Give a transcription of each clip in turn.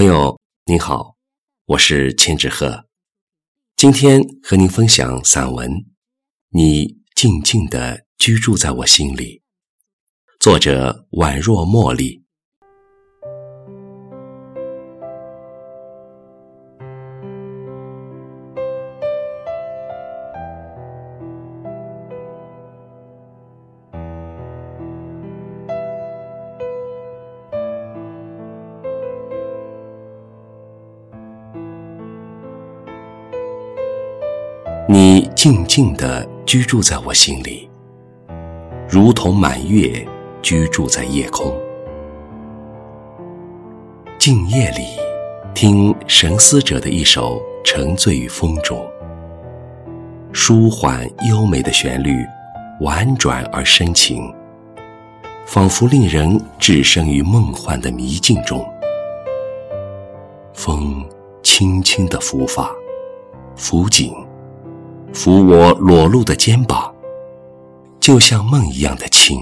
朋友您好，我是千纸鹤，今天和您分享散文《你静静的居住在我心里》，作者宛若茉莉。你静静地居住在我心里，如同满月居住在夜空。静夜里，听神思者的一首《沉醉于风中》，舒缓优美的旋律，婉转而深情，仿佛令人置身于梦幻的迷境中。风轻轻地拂发，拂颈。抚我裸露的肩膀，就像梦一样的轻，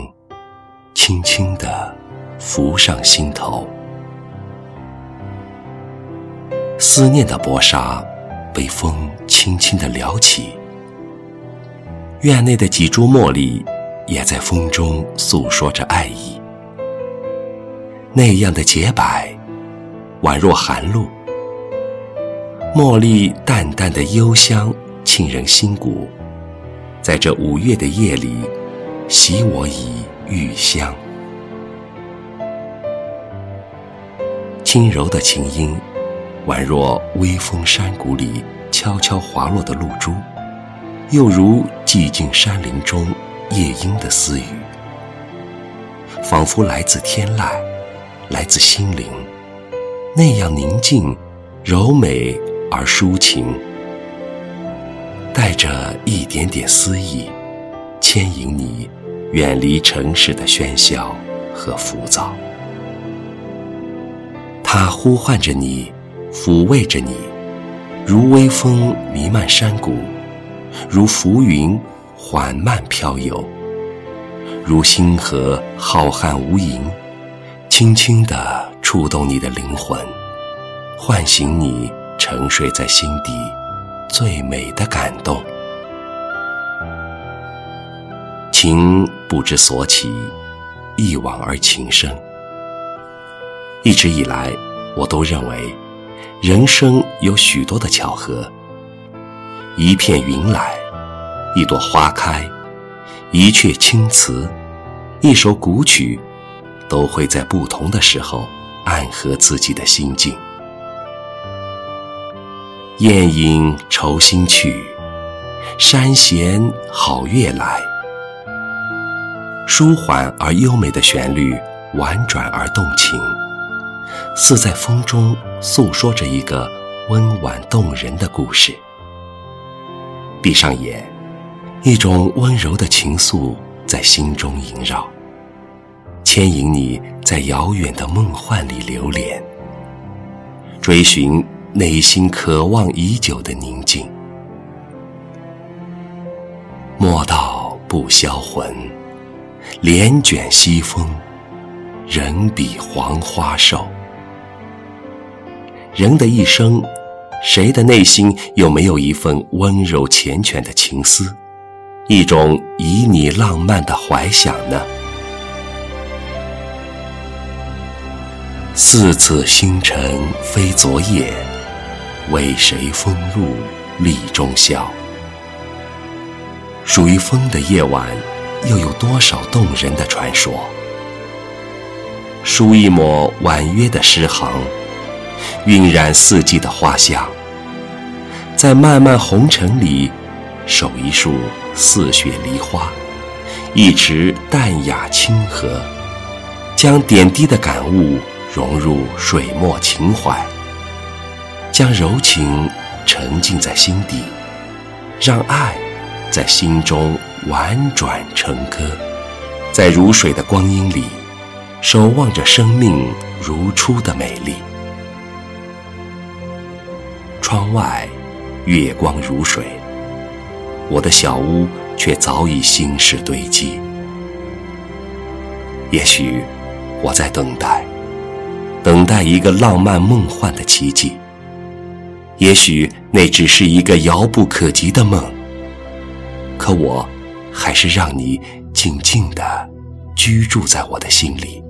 轻轻地浮上心头。思念的薄纱被风轻轻地撩起，院内的几株茉莉也在风中诉说着爱意。那样的洁白，宛若寒露。茉莉淡淡的幽香。沁人心骨，在这五月的夜里，洗我以玉香。轻柔的琴音，宛若微风山谷里悄悄滑落的露珠，又如寂静山林中夜莺的私语，仿佛来自天籁，来自心灵，那样宁静、柔美而抒情。带着一点点思意，牵引你远离城市的喧嚣和浮躁。它呼唤着你，抚慰着你，如微风弥漫山谷，如浮云缓慢飘游，如星河浩瀚无垠，轻轻地触动你的灵魂，唤醒你沉睡在心底。最美的感动，情不知所起，一往而情深。一直以来，我都认为，人生有许多的巧合。一片云来，一朵花开，一阙青词，一首古曲，都会在不同的时候暗合自己的心境。雁影愁心去，山弦好月来。舒缓而优美的旋律，婉转而动情，似在风中诉说着一个温婉动人的故事。闭上眼，一种温柔的情愫在心中萦绕，牵引你在遥远的梦幻里流连，追寻。内心渴望已久的宁静，莫道不销魂，帘卷西风，人比黄花瘦。人的一生，谁的内心有没有一份温柔缱绻的情思，一种旖旎浪漫的怀想呢？似此星辰非昨夜。为谁风露立中宵？属于风的夜晚，又有多少动人的传说？书一抹婉约的诗行，晕染四季的花香。在漫漫红尘里，守一束似雪梨花，一池淡雅清荷，将点滴的感悟融入水墨情怀。将柔情沉浸在心底，让爱在心中婉转成歌，在如水的光阴里，守望着生命如初的美丽。窗外月光如水，我的小屋却早已心事堆积。也许我在等待。等待一个浪漫梦幻的奇迹。也许那只是一个遥不可及的梦，可我，还是让你静静地居住在我的心里，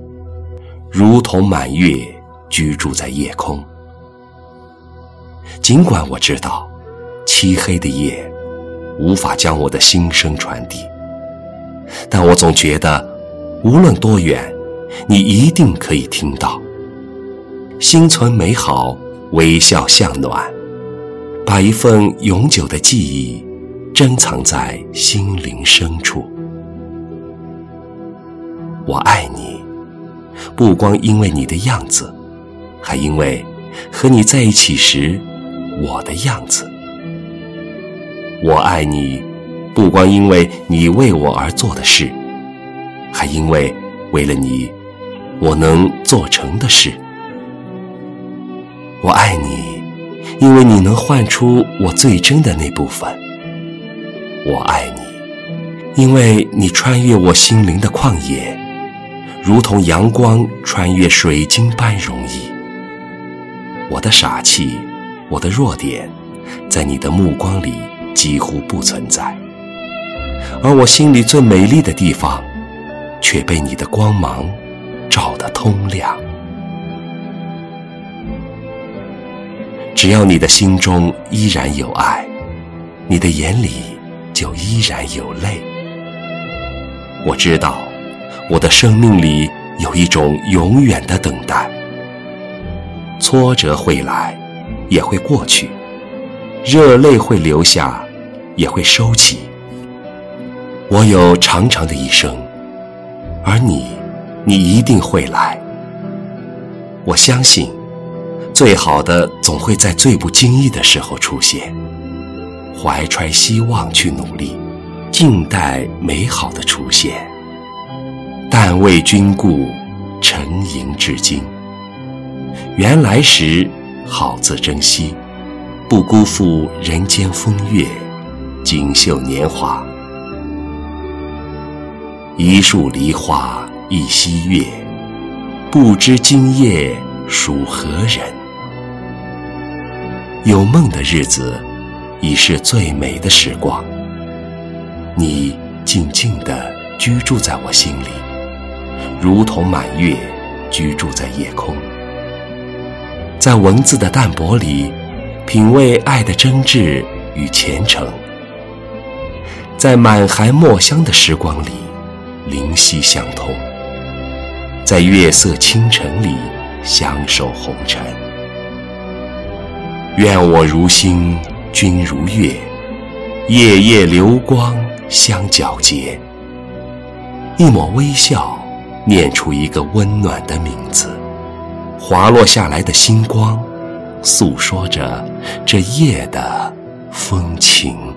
如同满月居住在夜空。尽管我知道，漆黑的夜无法将我的心声传递，但我总觉得，无论多远，你一定可以听到。心存美好，微笑向暖。把一份永久的记忆珍藏在心灵深处。我爱你，不光因为你的样子，还因为和你在一起时我的样子。我爱你，不光因为你为我而做的事，还因为为了你，我能做成的事。我爱你。因为你能唤出我最真的那部分，我爱你；因为你穿越我心灵的旷野，如同阳光穿越水晶般容易。我的傻气，我的弱点，在你的目光里几乎不存在，而我心里最美丽的地方，却被你的光芒照得通亮。只要你的心中依然有爱，你的眼里就依然有泪。我知道，我的生命里有一种永远的等待。挫折会来，也会过去；热泪会流下，也会收起。我有长长的一生，而你，你一定会来。我相信。最好的总会在最不经意的时候出现，怀揣希望去努力，静待美好的出现。但为君故，沉吟至今。缘来时，好自珍惜，不辜负人间风月，锦绣年华。一树梨花一溪月，不知今夜属何人？有梦的日子，已是最美的时光。你静静地居住在我心里，如同满月居住在夜空。在文字的淡泊里，品味爱的真挚与虔诚；在满含墨香的时光里，灵犀相通；在月色清晨里，相守红尘。愿我如星，君如月，夜夜流光相皎洁。一抹微笑，念出一个温暖的名字。滑落下来的星光，诉说着这夜的风情。